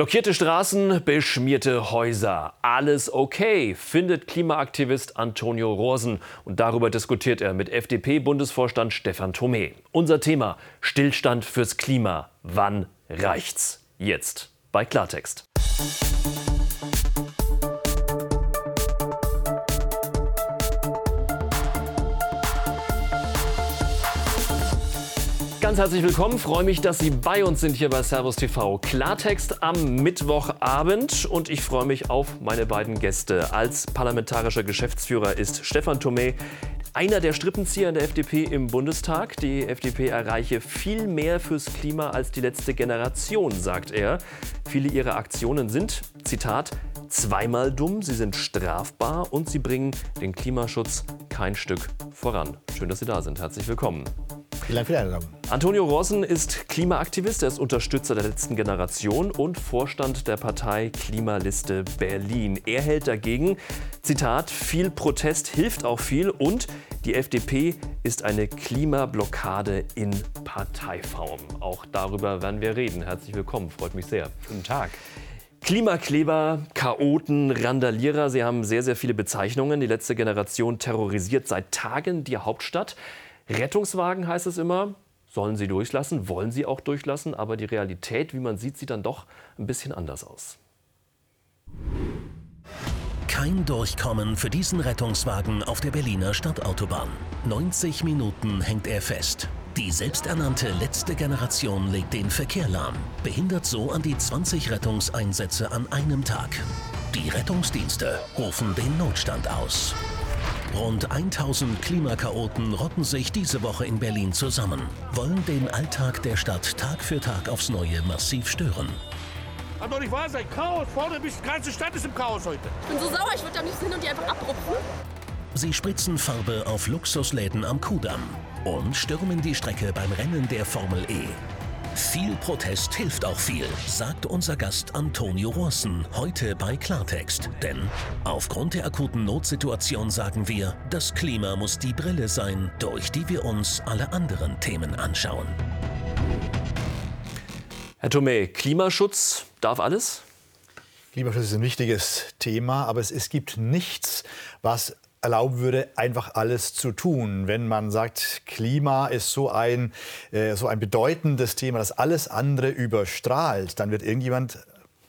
Blockierte Straßen, beschmierte Häuser. Alles okay, findet Klimaaktivist Antonio Rosen. Und darüber diskutiert er mit FDP-Bundesvorstand Stefan Thome. Unser Thema: Stillstand fürs Klima. Wann reicht's? Jetzt bei Klartext. Ganz herzlich willkommen. Freue mich, dass Sie bei uns sind hier bei Servus TV. Klartext am Mittwochabend und ich freue mich auf meine beiden Gäste. Als parlamentarischer Geschäftsführer ist Stefan Thome, einer der Strippenzieher in der FDP im Bundestag. Die FDP erreiche viel mehr fürs Klima als die letzte Generation, sagt er. Viele ihrer Aktionen sind, Zitat, zweimal dumm, sie sind strafbar und sie bringen den Klimaschutz kein Stück voran. Schön, dass Sie da sind. Herzlich willkommen. Vielen Dank für die Einladung. Antonio Rossen ist Klimaaktivist, er ist Unterstützer der letzten Generation und Vorstand der Partei Klimaliste Berlin. Er hält dagegen, Zitat, viel Protest hilft auch viel und die FDP ist eine Klimablockade in Parteiform. Auch darüber werden wir reden. Herzlich willkommen, freut mich sehr. Guten Tag. Klimakleber, Chaoten, Randalierer, sie haben sehr, sehr viele Bezeichnungen. Die letzte Generation terrorisiert seit Tagen die Hauptstadt. Rettungswagen heißt es immer, sollen sie durchlassen, wollen sie auch durchlassen, aber die Realität, wie man sieht, sieht dann doch ein bisschen anders aus. Kein Durchkommen für diesen Rettungswagen auf der Berliner Stadtautobahn. 90 Minuten hängt er fest. Die selbsternannte letzte Generation legt den Verkehr lahm, behindert so an die 20 Rettungseinsätze an einem Tag. Die Rettungsdienste rufen den Notstand aus. Rund 1000 Klimakaoten rotten sich diese Woche in Berlin zusammen, wollen den Alltag der Stadt Tag für Tag aufs Neue massiv stören. Kann doch nicht wahr sein. Chaos. Vorne bis die ganze Stadt ist im Chaos heute. Ich bin so sauer, ich würde da nicht hin und die einfach abrupfen. Sie spritzen Farbe auf Luxusläden am Kudamm und stürmen die Strecke beim Rennen der Formel E. Viel Protest hilft auch viel, sagt unser Gast Antonio Rossen heute bei Klartext. Denn aufgrund der akuten Notsituation sagen wir, das Klima muss die Brille sein, durch die wir uns alle anderen Themen anschauen. Herr Thome, Klimaschutz darf alles? Klimaschutz ist ein wichtiges Thema, aber es, es gibt nichts, was erlauben würde, einfach alles zu tun. Wenn man sagt, Klima ist so ein, äh, so ein bedeutendes Thema, das alles andere überstrahlt, dann wird irgendjemand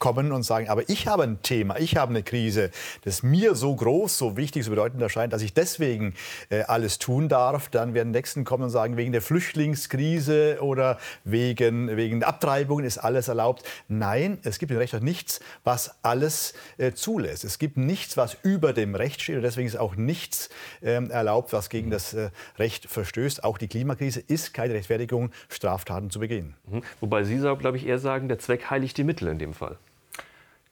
kommen und sagen, aber ich habe ein Thema, ich habe eine Krise, das mir so groß, so wichtig, so bedeutend erscheint, dass ich deswegen äh, alles tun darf. Dann werden Nächsten kommen und sagen, wegen der Flüchtlingskrise oder wegen, wegen Abtreibungen ist alles erlaubt. Nein, es gibt im Recht auch nichts, was alles äh, zulässt. Es gibt nichts, was über dem Recht steht und deswegen ist auch nichts ähm, erlaubt, was gegen das äh, Recht verstößt. Auch die Klimakrise ist keine Rechtfertigung, Straftaten zu begehen. Mhm. Wobei Sie, glaube ich, eher sagen, der Zweck heiligt die Mittel in dem Fall.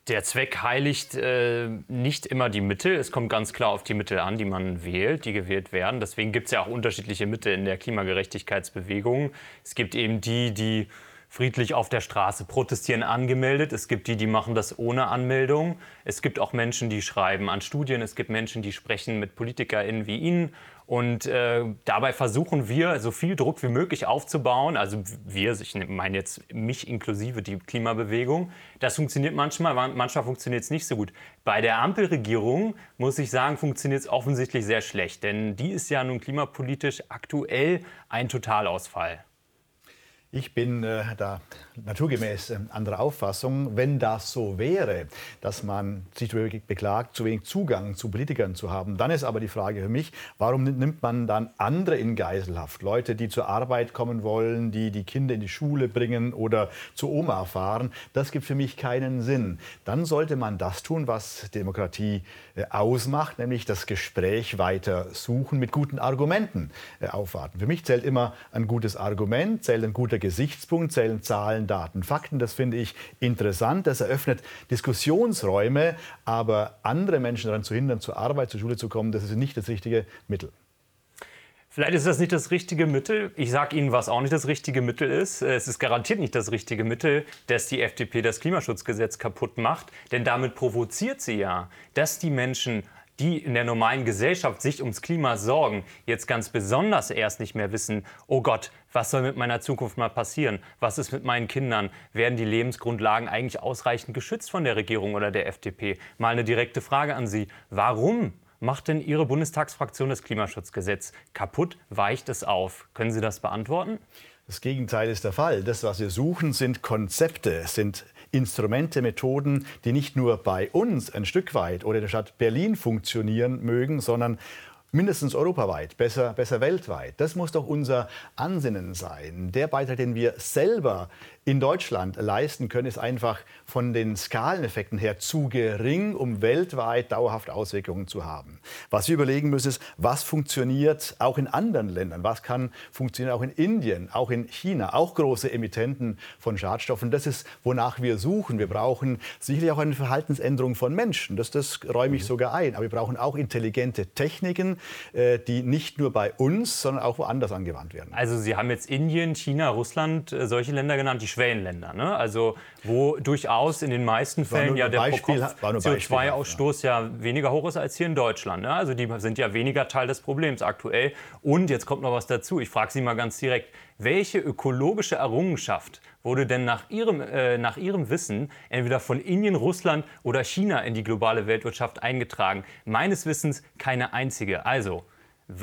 Der Zweck heiligt äh, nicht immer die Mittel. Es kommt ganz klar auf die Mittel an, die man wählt, die gewählt werden. Deswegen gibt es ja auch unterschiedliche Mittel in der Klimagerechtigkeitsbewegung. Es gibt eben die, die friedlich auf der Straße protestieren, angemeldet. Es gibt die, die machen das ohne Anmeldung. Es gibt auch Menschen, die schreiben an Studien. Es gibt Menschen, die sprechen mit PolitikerInnen wie Ihnen und äh, dabei versuchen wir, so viel Druck wie möglich aufzubauen. Also wir, ich meine jetzt mich inklusive die Klimabewegung. Das funktioniert manchmal, manchmal funktioniert es nicht so gut. Bei der Ampelregierung, muss ich sagen, funktioniert es offensichtlich sehr schlecht. Denn die ist ja nun klimapolitisch aktuell ein Totalausfall. Ich bin äh, da naturgemäß äh, anderer Auffassung. Wenn das so wäre, dass man sich darüber beklagt, zu wenig Zugang zu Politikern zu haben, dann ist aber die Frage für mich, warum nimmt man dann andere in Geiselhaft? Leute, die zur Arbeit kommen wollen, die die Kinder in die Schule bringen oder zu Oma fahren. Das gibt für mich keinen Sinn. Dann sollte man das tun, was Demokratie äh, ausmacht, nämlich das Gespräch weiter suchen, mit guten Argumenten äh, aufwarten. Für mich zählt immer ein gutes Argument, zählt ein guter Gesichtspunkt, zählen Zahlen, Daten, Fakten. Das finde ich interessant. Das eröffnet Diskussionsräume, aber andere Menschen daran zu hindern, zur Arbeit, zur Schule zu kommen, das ist nicht das richtige Mittel. Vielleicht ist das nicht das richtige Mittel. Ich sage Ihnen, was auch nicht das richtige Mittel ist. Es ist garantiert nicht das richtige Mittel, dass die FDP das Klimaschutzgesetz kaputt macht. Denn damit provoziert sie ja, dass die Menschen die in der normalen Gesellschaft sich ums Klima sorgen, jetzt ganz besonders erst nicht mehr wissen, oh Gott, was soll mit meiner Zukunft mal passieren? Was ist mit meinen Kindern? Werden die Lebensgrundlagen eigentlich ausreichend geschützt von der Regierung oder der FDP? Mal eine direkte Frage an Sie. Warum macht denn Ihre Bundestagsfraktion das Klimaschutzgesetz kaputt? Weicht es auf? Können Sie das beantworten? Das Gegenteil ist der Fall. Das, was wir suchen, sind Konzepte, sind Instrumente, Methoden, die nicht nur bei uns ein Stück weit oder in der Stadt Berlin funktionieren mögen, sondern mindestens europaweit, besser, besser weltweit. Das muss doch unser Ansinnen sein. Der Beitrag, den wir selber in Deutschland leisten können, ist einfach von den Skaleneffekten her zu gering, um weltweit dauerhaft Auswirkungen zu haben. Was wir überlegen müssen, ist, was funktioniert auch in anderen Ländern? Was kann funktionieren auch in Indien, auch in China, auch große Emittenten von Schadstoffen? Das ist, wonach wir suchen. Wir brauchen sicherlich auch eine Verhaltensänderung von Menschen. Das, das räume ich sogar ein. Aber wir brauchen auch intelligente Techniken, äh, die nicht nur bei uns, sondern auch woanders angewandt werden. Also Sie haben jetzt Indien, China, Russland, äh, solche Länder genannt, die Schwellenländer. Ne? Also wo durchaus in den meisten Fällen ja der CO2-Ausstoß ja. ja. weniger hoch ist als hier in Deutschland. Ne? Also die sind ja weniger Teil des Problems aktuell. Und jetzt kommt noch was dazu. Ich frage Sie mal ganz direkt, welche ökologische Errungenschaft wurde denn nach Ihrem, äh, nach Ihrem Wissen entweder von Indien, Russland oder China in die globale Weltwirtschaft eingetragen? Meines Wissens keine einzige. Also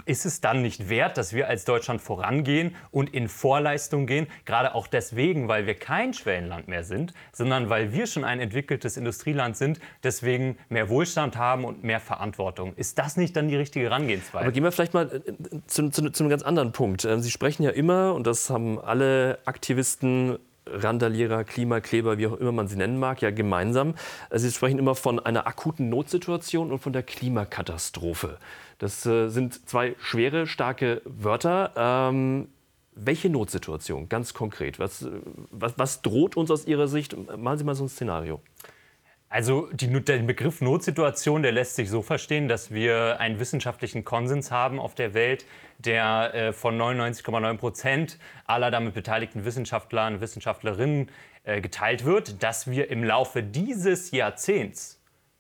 ist es dann nicht wert, dass wir als Deutschland vorangehen und in Vorleistung gehen? Gerade auch deswegen, weil wir kein Schwellenland mehr sind, sondern weil wir schon ein entwickeltes Industrieland sind, deswegen mehr Wohlstand haben und mehr Verantwortung. Ist das nicht dann die richtige Herangehensweise? Aber gehen wir vielleicht mal äh, zu, zu, zu einem ganz anderen Punkt. Ähm, Sie sprechen ja immer, und das haben alle Aktivisten Randalierer, Klimakleber, wie auch immer man sie nennen mag, ja gemeinsam. Sie sprechen immer von einer akuten Notsituation und von der Klimakatastrophe. Das äh, sind zwei schwere, starke Wörter. Ähm, welche Notsituation, ganz konkret? Was, äh, was, was droht uns aus Ihrer Sicht? Machen Sie mal so ein Szenario. Also die, der Begriff Notsituation, der lässt sich so verstehen, dass wir einen wissenschaftlichen Konsens haben auf der Welt, der äh, von 99,9 Prozent aller damit beteiligten Wissenschaftler und Wissenschaftlerinnen äh, geteilt wird, dass wir im Laufe dieses Jahrzehnts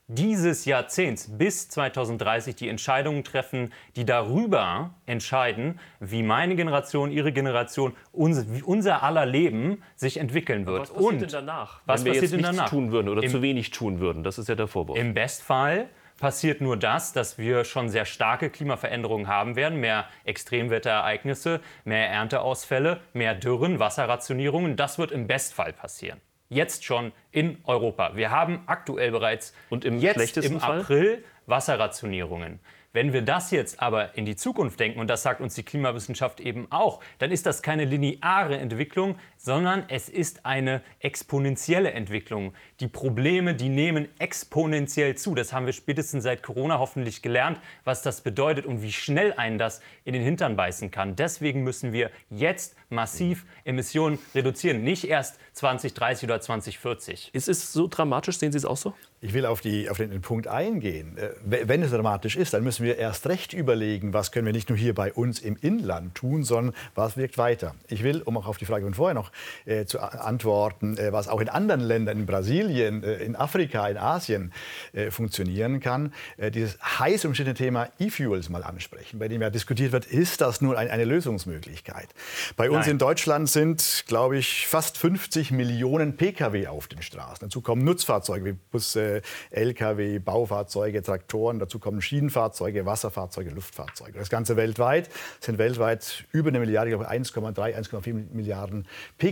dieses Jahrzehnts bis 2030 die Entscheidungen treffen, die darüber entscheiden, wie meine Generation, ihre Generation, unser, wie unser aller Leben sich entwickeln wird. was passiert Und denn danach? Was wenn wir passiert jetzt denn danach? tun würden oder Im, zu wenig tun würden? Das ist ja der Vorwurf. Im Bestfall passiert nur das, dass wir schon sehr starke Klimaveränderungen haben werden, mehr Extremwetterereignisse, mehr Ernteausfälle, mehr Dürren, Wasserrationierungen. Das wird im Bestfall passieren jetzt schon in Europa. Wir haben aktuell bereits und im jetzt im April Wasserrationierungen. Wenn wir das jetzt aber in die Zukunft denken, und das sagt uns die Klimawissenschaft eben auch, dann ist das keine lineare Entwicklung, sondern es ist eine exponentielle Entwicklung. Die Probleme, die nehmen exponentiell zu. Das haben wir spätestens seit Corona hoffentlich gelernt, was das bedeutet und wie schnell einen das in den Hintern beißen kann. Deswegen müssen wir jetzt massiv Emissionen reduzieren, nicht erst 2030 oder 2040. Ist es so dramatisch? Sehen Sie es auch so? Ich will auf, die, auf den Punkt eingehen. Äh, wenn es dramatisch ist, dann müssen wir erst recht überlegen, was können wir nicht nur hier bei uns im Inland tun, sondern was wirkt weiter. Ich will, um auch auf die Frage von vorher noch äh, zu antworten, äh, was auch in anderen Ländern, in Brasilien, äh, in Afrika, in Asien äh, funktionieren kann, äh, dieses heiß umstrittene Thema E-Fuels mal ansprechen, bei dem ja diskutiert wird, ist das nun ein, eine Lösungsmöglichkeit? Bei uns Nein. in Deutschland sind, glaube ich, fast 50 Millionen Pkw auf den Straßen. Dazu kommen Nutzfahrzeuge wie Busse, Lkw, Baufahrzeuge, Traktoren, dazu kommen Schienenfahrzeuge, Wasserfahrzeuge, Luftfahrzeuge. Das Ganze weltweit sind weltweit über eine Milliarde, ich glaube 1,3, 1,4 Milliarden Pkw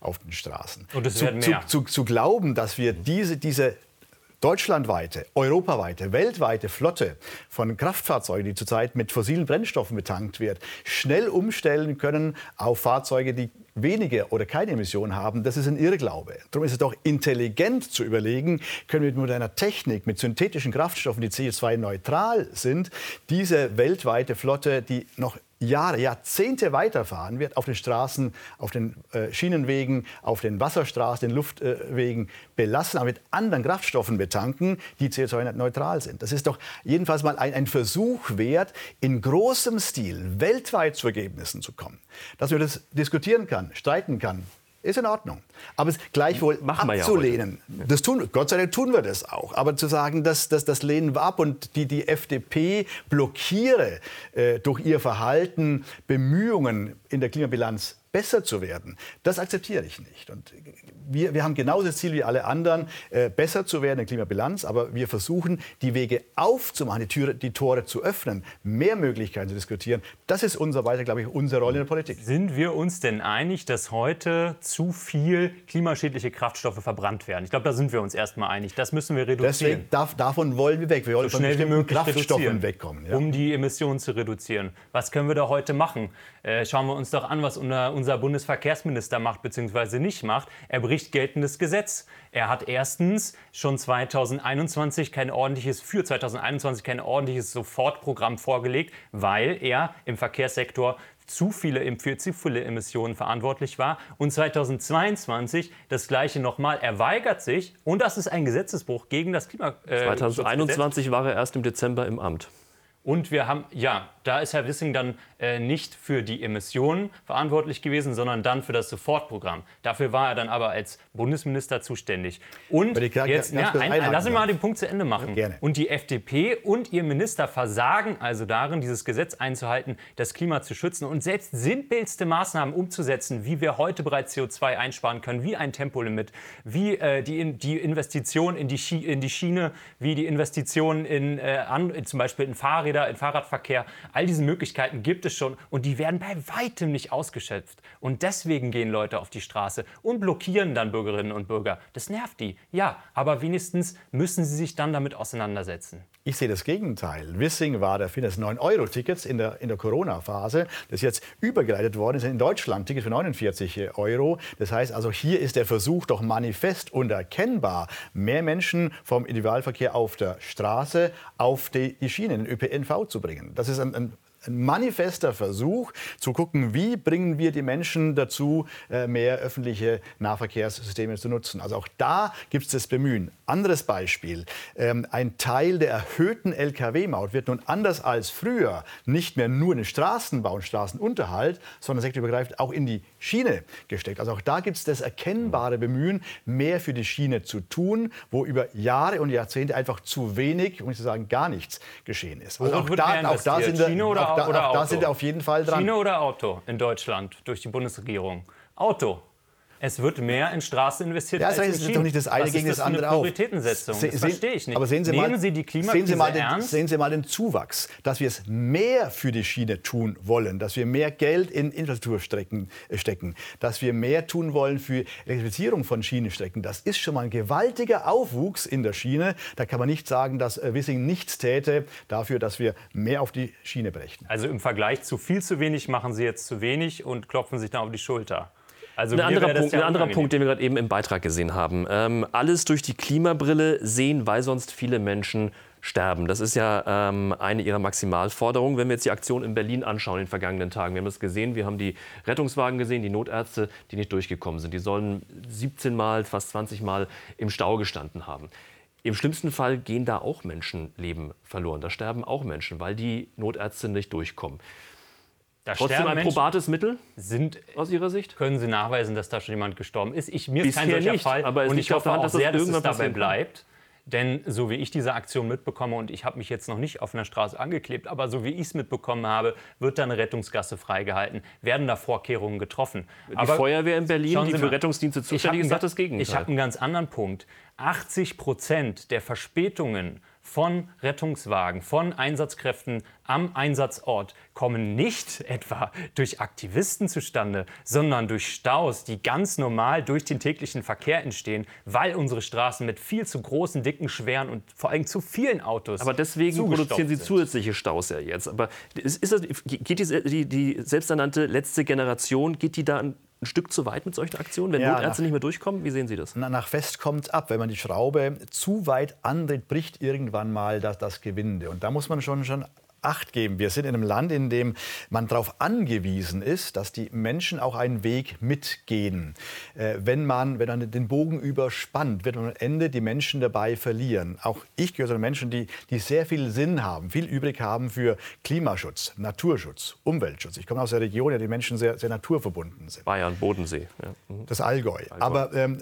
auf den Straßen. Und es werden mehr. Zu, zu, zu glauben, dass wir diese, diese deutschlandweite, europaweite, weltweite Flotte von Kraftfahrzeugen, die zurzeit mit fossilen Brennstoffen betankt wird, schnell umstellen können auf Fahrzeuge, die wenige oder keine Emissionen haben, das ist ein Irrglaube. Darum ist es doch intelligent zu überlegen, können wir mit moderner Technik, mit synthetischen Kraftstoffen, die CO2-neutral sind, diese weltweite Flotte, die noch Jahre, Jahrzehnte weiterfahren wird, auf den Straßen, auf den äh, Schienenwegen, auf den Wasserstraßen, den Luftwegen belassen, aber mit anderen Kraftstoffen betanken, die CO2-neutral sind. Das ist doch jedenfalls mal ein, ein Versuch wert, in großem Stil weltweit zu Ergebnissen zu kommen. Dass man das diskutieren kann, streiten kann, ist in Ordnung. Aber es gleichwohl Machen wir ja abzulehnen, das tun, Gott sei Dank tun wir das auch. Aber zu sagen, das, das, das lehnen wir ab und die, die FDP blockiere äh, durch ihr Verhalten Bemühungen in der Klimabilanz besser zu werden, das akzeptiere ich nicht. Und wir, wir haben genauso das Ziel wie alle anderen, äh, besser zu werden in der Klimabilanz, aber wir versuchen, die Wege aufzumachen, die, Türe, die Tore zu öffnen, mehr Möglichkeiten zu diskutieren. Das ist unser weiter, glaube ich, unsere Rolle in der Politik. Sind wir uns denn einig, dass heute zu viel klimaschädliche Kraftstoffe verbrannt werden? Ich glaube, da sind wir uns erstmal einig. Das müssen wir reduzieren. Deswegen darf, davon wollen wir weg. Wir wollen so schnell wie möglich Kraftstoffen wegkommen. Ja. um die Emissionen zu reduzieren. Was können wir da heute machen? Äh, schauen wir uns doch an, was unser, unser Bundesverkehrsminister macht bzw. nicht macht. Er bricht geltendes Gesetz. Er hat erstens schon 2021 kein ordentliches, für 2021 kein ordentliches Sofortprogramm vorgelegt, weil er im Verkehrssektor zu viele, für zu viele Emissionen verantwortlich war. Und 2022 das Gleiche nochmal. Er weigert sich, und das ist ein Gesetzesbruch gegen das Klima. Äh, 2021 war er erst im Dezember im Amt. Und wir haben, ja, da ist Herr Wissing dann äh, nicht für die Emissionen verantwortlich gewesen, sondern dann für das Sofortprogramm. Dafür war er dann aber als Bundesminister zuständig. Und kann jetzt, ja, ein, einhaken lassen wir mal den Punkt zu Ende machen. Gerne. Und die FDP und ihr Minister versagen also darin, dieses Gesetz einzuhalten, das Klima zu schützen und selbst simpelste Maßnahmen umzusetzen, wie wir heute bereits CO2 einsparen können, wie ein Tempolimit, wie äh, die, die Investition in die, Schi in die Schiene, wie die Investition in, äh, an, zum Beispiel in Fahrräder, in Fahrradverkehr. All diese Möglichkeiten gibt es schon und die werden bei weitem nicht ausgeschöpft. Und deswegen gehen Leute auf die Straße und blockieren dann Bürgerinnen und Bürger. Das nervt die, ja, aber wenigstens müssen sie sich dann damit auseinandersetzen. Ich sehe das Gegenteil. Wissing war der Erfinder des 9-Euro-Tickets in der, in der Corona-Phase, das jetzt übergeleitet worden ist in Deutschland, Ticket für 49 Euro. Das heißt also, hier ist der Versuch doch manifest und erkennbar, mehr Menschen vom Individualverkehr auf der Straße auf die, die Schiene, den ÖPNV zu bringen. Das ist ein, ein ein manifester Versuch zu gucken, wie bringen wir die Menschen dazu, äh, mehr öffentliche Nahverkehrssysteme zu nutzen. Also auch da gibt es das Bemühen. Anderes Beispiel. Ähm, ein Teil der erhöhten Lkw-Maut wird nun anders als früher nicht mehr nur in den Straßenbau und Straßenunterhalt, sondern sektorübergreifend auch in die Schiene gesteckt. Also auch da gibt es das erkennbare Bemühen, mehr für die Schiene zu tun, wo über Jahre und Jahrzehnte einfach zu wenig, um nicht zu sagen gar nichts geschehen ist. Also auch da, auch da sind wir, auch da, auch da sind wir auf jeden Fall dran. Schiene oder Auto in Deutschland durch die Bundesregierung? Auto. Es wird mehr in Straßen investiert Ja, als das ist doch nicht das eine Was gegen ist das eine andere auf. Prioritätensetzung. Se- Das sehen- verstehe ich nicht. Aber sehen Sie Nehmen mal, Sie die sehen Klimakrise Sie mal den, ernst? Sehen Sie mal den Zuwachs, dass wir es mehr für die Schiene tun wollen, dass wir mehr Geld in Infrastrukturstrecken äh, stecken, dass wir mehr tun wollen für Elektrifizierung von Schienenstrecken. Das ist schon mal ein gewaltiger Aufwuchs in der Schiene. Da kann man nicht sagen, dass äh, Wissing nichts täte dafür, dass wir mehr auf die Schiene brächten. Also im Vergleich zu viel zu wenig machen Sie jetzt zu wenig und klopfen sich dann auf die Schulter. Also Ein anderer, das Punkt, ja ein anderer. Punkt, den wir gerade eben im Beitrag gesehen haben. Ähm, alles durch die Klimabrille sehen, weil sonst viele Menschen sterben. Das ist ja ähm, eine ihrer Maximalforderungen. Wenn wir jetzt die Aktion in Berlin anschauen in den vergangenen Tagen, wir haben es gesehen, wir haben die Rettungswagen gesehen, die Notärzte, die nicht durchgekommen sind. Die sollen 17 Mal, fast 20 Mal im Stau gestanden haben. Im schlimmsten Fall gehen da auch Menschenleben verloren. Da sterben auch Menschen, weil die Notärzte nicht durchkommen. Da Trotzdem ein Menschen, probates Mittel sind aus Ihrer Sicht? Können Sie nachweisen, dass da schon jemand gestorben ist? Ich, mir ist kein Bisher solcher nicht, Fall. aber und ich hoffe Hand, auch dass das sehr, dass es dabei bleibt. Denn so wie ich diese Aktion mitbekomme, und ich habe mich jetzt noch nicht auf einer Straße angeklebt, aber so wie ich es mitbekommen habe, wird da eine Rettungsgasse freigehalten, werden da Vorkehrungen getroffen. Die aber Feuerwehr in Berlin, die für mal, Rettungsdienste zuständig ist, sagt das Gegenteil. Ich habe einen ganz anderen Punkt. 80 Prozent der Verspätungen von Rettungswagen, von Einsatzkräften am Einsatzort kommen nicht etwa durch Aktivisten zustande, sondern durch Staus, die ganz normal durch den täglichen Verkehr entstehen, weil unsere Straßen mit viel zu großen, dicken, schweren und vor allem zu vielen Autos Aber deswegen produzieren Sie sind. zusätzliche Staus ja jetzt. Aber ist, ist das, geht die, die, die selbsternannte letzte Generation, geht die da ein, Stück zu weit mit solchen Aktionen, wenn Ja, Notärzte nach- nicht mehr durchkommen? Wie sehen Sie das? Na, nach Fest kommt ab. Wenn man die Schraube zu weit andreht, bricht irgendwann mal das, das Gewinde. Und da muss man schon, schon Acht geben. Wir sind in einem Land, in dem man darauf angewiesen ist, dass die Menschen auch einen Weg mitgehen. Äh, wenn, man, wenn man den Bogen überspannt, wird man am Ende die Menschen dabei verlieren. Auch ich gehöre zu den Menschen, die, die sehr viel Sinn haben, viel übrig haben für Klimaschutz, Naturschutz, Umweltschutz. Ich komme aus der Region, in der die Menschen sehr, sehr naturverbunden sind. Bayern, Bodensee. Ja. Mhm. Das Allgäu. Allgäu. Aber ähm,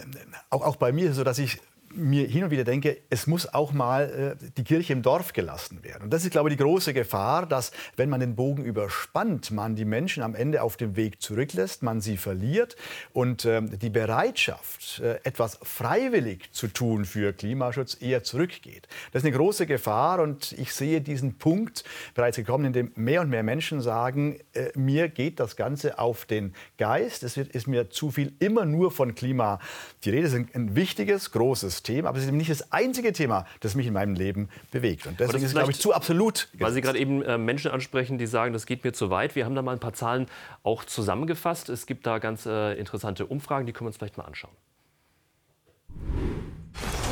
auch, auch bei mir ist es so, dass ich mir hin und wieder denke, es muss auch mal äh, die Kirche im Dorf gelassen werden. Und das ist, glaube ich, die große Gefahr, dass, wenn man den Bogen überspannt, man die Menschen am Ende auf dem Weg zurücklässt, man sie verliert und äh, die Bereitschaft, äh, etwas freiwillig zu tun für Klimaschutz, eher zurückgeht. Das ist eine große Gefahr und ich sehe diesen Punkt bereits gekommen, in dem mehr und mehr Menschen sagen, äh, mir geht das Ganze auf den Geist, es wird, ist mir zu viel immer nur von Klima die Rede. ist ein, ein wichtiges, großes Thema, aber es ist eben nicht das einzige Thema, das mich in meinem Leben bewegt. Und deswegen ist es, glaube ich, zu absolut. Gesetzt. Weil Sie gerade eben äh, Menschen ansprechen, die sagen, das geht mir zu weit. Wir haben da mal ein paar Zahlen auch zusammengefasst. Es gibt da ganz äh, interessante Umfragen, die können wir uns vielleicht mal anschauen.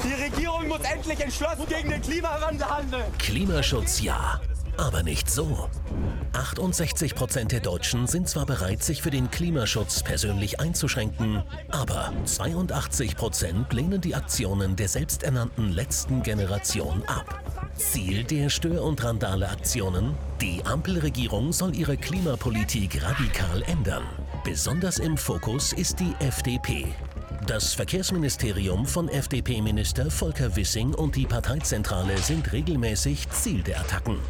Die Regierung muss endlich entschlossen gegen den Klimawandel handeln. Klimaschutz ja, aber nicht so. 68 Prozent der Deutschen sind zwar bereit, sich für den Klimaschutz persönlich einzuschränken, aber 82 Prozent lehnen die Aktionen der selbsternannten letzten Generation ab. Ziel der Stör- und Randale-Aktionen? Die Ampelregierung soll ihre Klimapolitik radikal ändern. Besonders im Fokus ist die FDP. Das Verkehrsministerium von FDP-Minister Volker Wissing und die Parteizentrale sind regelmäßig Ziel der Attacken.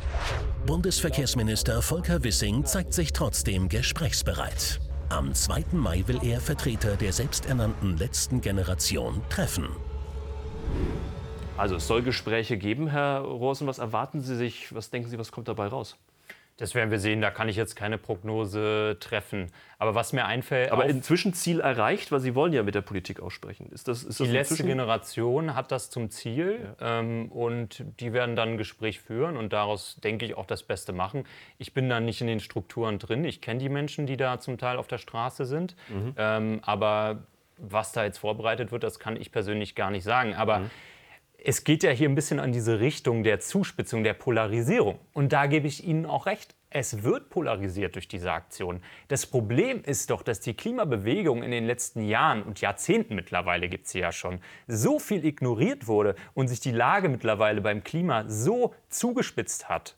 Bundesverkehrsminister Volker Wissing zeigt sich trotzdem gesprächsbereit. Am 2. Mai will er Vertreter der selbsternannten letzten Generation treffen. Also es soll Gespräche geben, Herr Rosen. Was erwarten Sie sich? Was denken Sie, was kommt dabei raus? Das werden wir sehen, da kann ich jetzt keine Prognose treffen. Aber was mir einfällt. Aber inzwischen Ziel erreicht, weil Sie wollen ja mit der Politik aussprechen. Ist das, ist das die letzte Generation hat das zum Ziel ja. ähm, und die werden dann ein Gespräch führen und daraus, denke ich, auch das Beste machen. Ich bin da nicht in den Strukturen drin. Ich kenne die Menschen, die da zum Teil auf der Straße sind. Mhm. Ähm, aber was da jetzt vorbereitet wird, das kann ich persönlich gar nicht sagen. Aber. Mhm es geht ja hier ein bisschen an diese Richtung der Zuspitzung, der Polarisierung. Und da gebe ich Ihnen auch recht. Es wird polarisiert durch diese Aktion. Das Problem ist doch, dass die Klimabewegung in den letzten Jahren und Jahrzehnten mittlerweile gibt es sie ja schon, so viel ignoriert wurde und sich die Lage mittlerweile beim Klima so zugespitzt hat,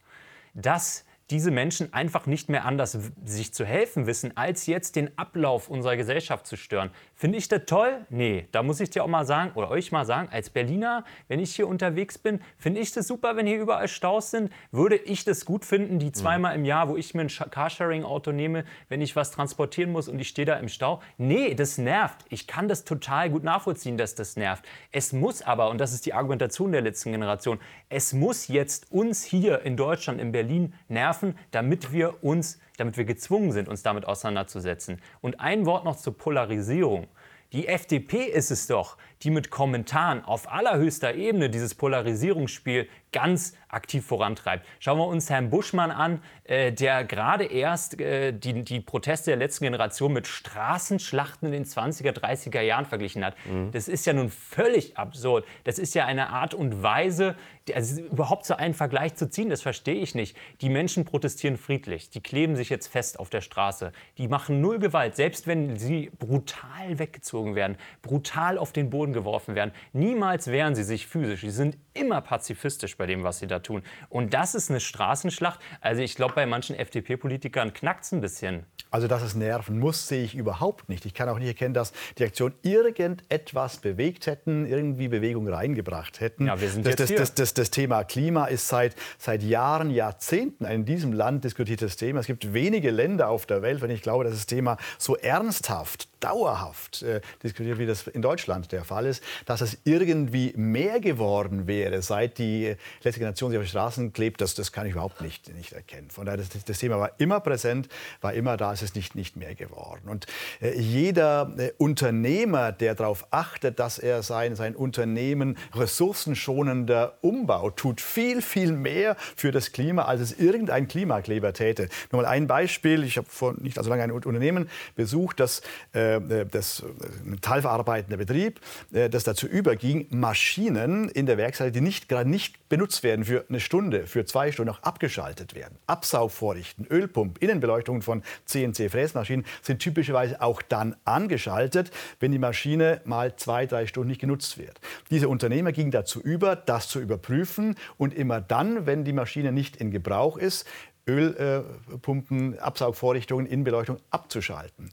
dass diese Menschen einfach nicht mehr anders sich zu helfen wissen, als jetzt den Ablauf unserer Gesellschaft zu stören. Finde ich das toll? Nee, da muss ich dir auch mal sagen, oder euch mal sagen, als Berliner, wenn ich hier unterwegs bin, finde ich das super, wenn hier überall Staus sind. Würde ich das gut finden, die zweimal im Jahr, wo ich mir ein Carsharing-Auto nehme, wenn ich was transportieren muss und ich stehe da im Stau? Nee, das nervt. Ich kann das total gut nachvollziehen, dass das nervt. Es muss aber, und das ist die Argumentation der letzten Generation, es muss jetzt uns hier in Deutschland, in Berlin nerven, schaffen, damit wir uns, damit wir gezwungen sind, uns damit auseinanderzusetzen. Und ein Wort noch zur Polarisierung. Die FDP ist es doch, die mit Kommentaren auf allerhöchster Ebene dieses Polarisierungsspiel ganz aktiv vorantreibt. Schauen wir uns Herrn Buschmann an, äh, der gerade erst äh, die, die Proteste der letzten Generation mit Straßenschlachten in den 20er, 30er Jahren verglichen hat. Mhm. Das ist ja nun völlig absurd. Das ist ja eine Art und Weise, also überhaupt so einen Vergleich zu ziehen, das verstehe ich nicht. Die Menschen protestieren friedlich, die kleben sich jetzt fest auf der Straße, die machen null Gewalt, selbst wenn sie brutal weggezogen werden, brutal auf den Boden geworfen werden. Niemals wehren sie sich physisch. Sie sind immer pazifistisch bei dem, was sie da tun. Und das ist eine Straßenschlacht. Also ich glaube, bei manchen FDP-Politikern knackt es ein bisschen. Also, dass es nerven muss, sehe ich überhaupt nicht. Ich kann auch nicht erkennen, dass die Aktion irgendetwas bewegt hätten, irgendwie Bewegung reingebracht hätten. Ja, wir sind das, jetzt das, hier. Das, das, das, Thema Klima ist seit, seit Jahren, Jahrzehnten ein in diesem Land diskutiertes Thema. Es gibt wenige Länder auf der Welt, wenn ich glaube, dass das Thema so ernsthaft, dauerhaft äh, diskutiert, wie das in Deutschland der Fall ist, dass es irgendwie mehr geworden wäre, seit die letzte Generation sich auf die Straßen klebt, das, das kann ich überhaupt nicht, nicht erkennen. Von daher, das, das Thema war immer präsent, war immer da, es ist nicht, nicht mehr geworden. Und äh, jeder äh, Unternehmer, der darauf achtet, dass er sein, sein Unternehmen ressourcenschonender umbaut, tut viel, viel mehr für das Klima, als es irgendein Klimakleber täte. Nur mal ein Beispiel. Ich habe vor nicht allzu lange ein Unternehmen besucht, das, äh, das metallverarbeitende Betrieb, äh, das dazu überging, Maschinen in der Werkstatt, die nicht gerade nicht benutzt werden für eine Stunde, für zwei Stunden, auch abgeschaltet werden. Absaugvorrichten, Ölpump, Innenbeleuchtung von CNC-Fräsmaschinen sind typischerweise auch dann angeschaltet, wenn die Maschine mal zwei, drei Stunden nicht genutzt wird. Diese Unternehmer gingen dazu über, das zu überprüfen und immer dann, wenn die Maschine nicht in Gebrauch ist, Ölpumpen, Absaugvorrichtungen, Innenbeleuchtung abzuschalten.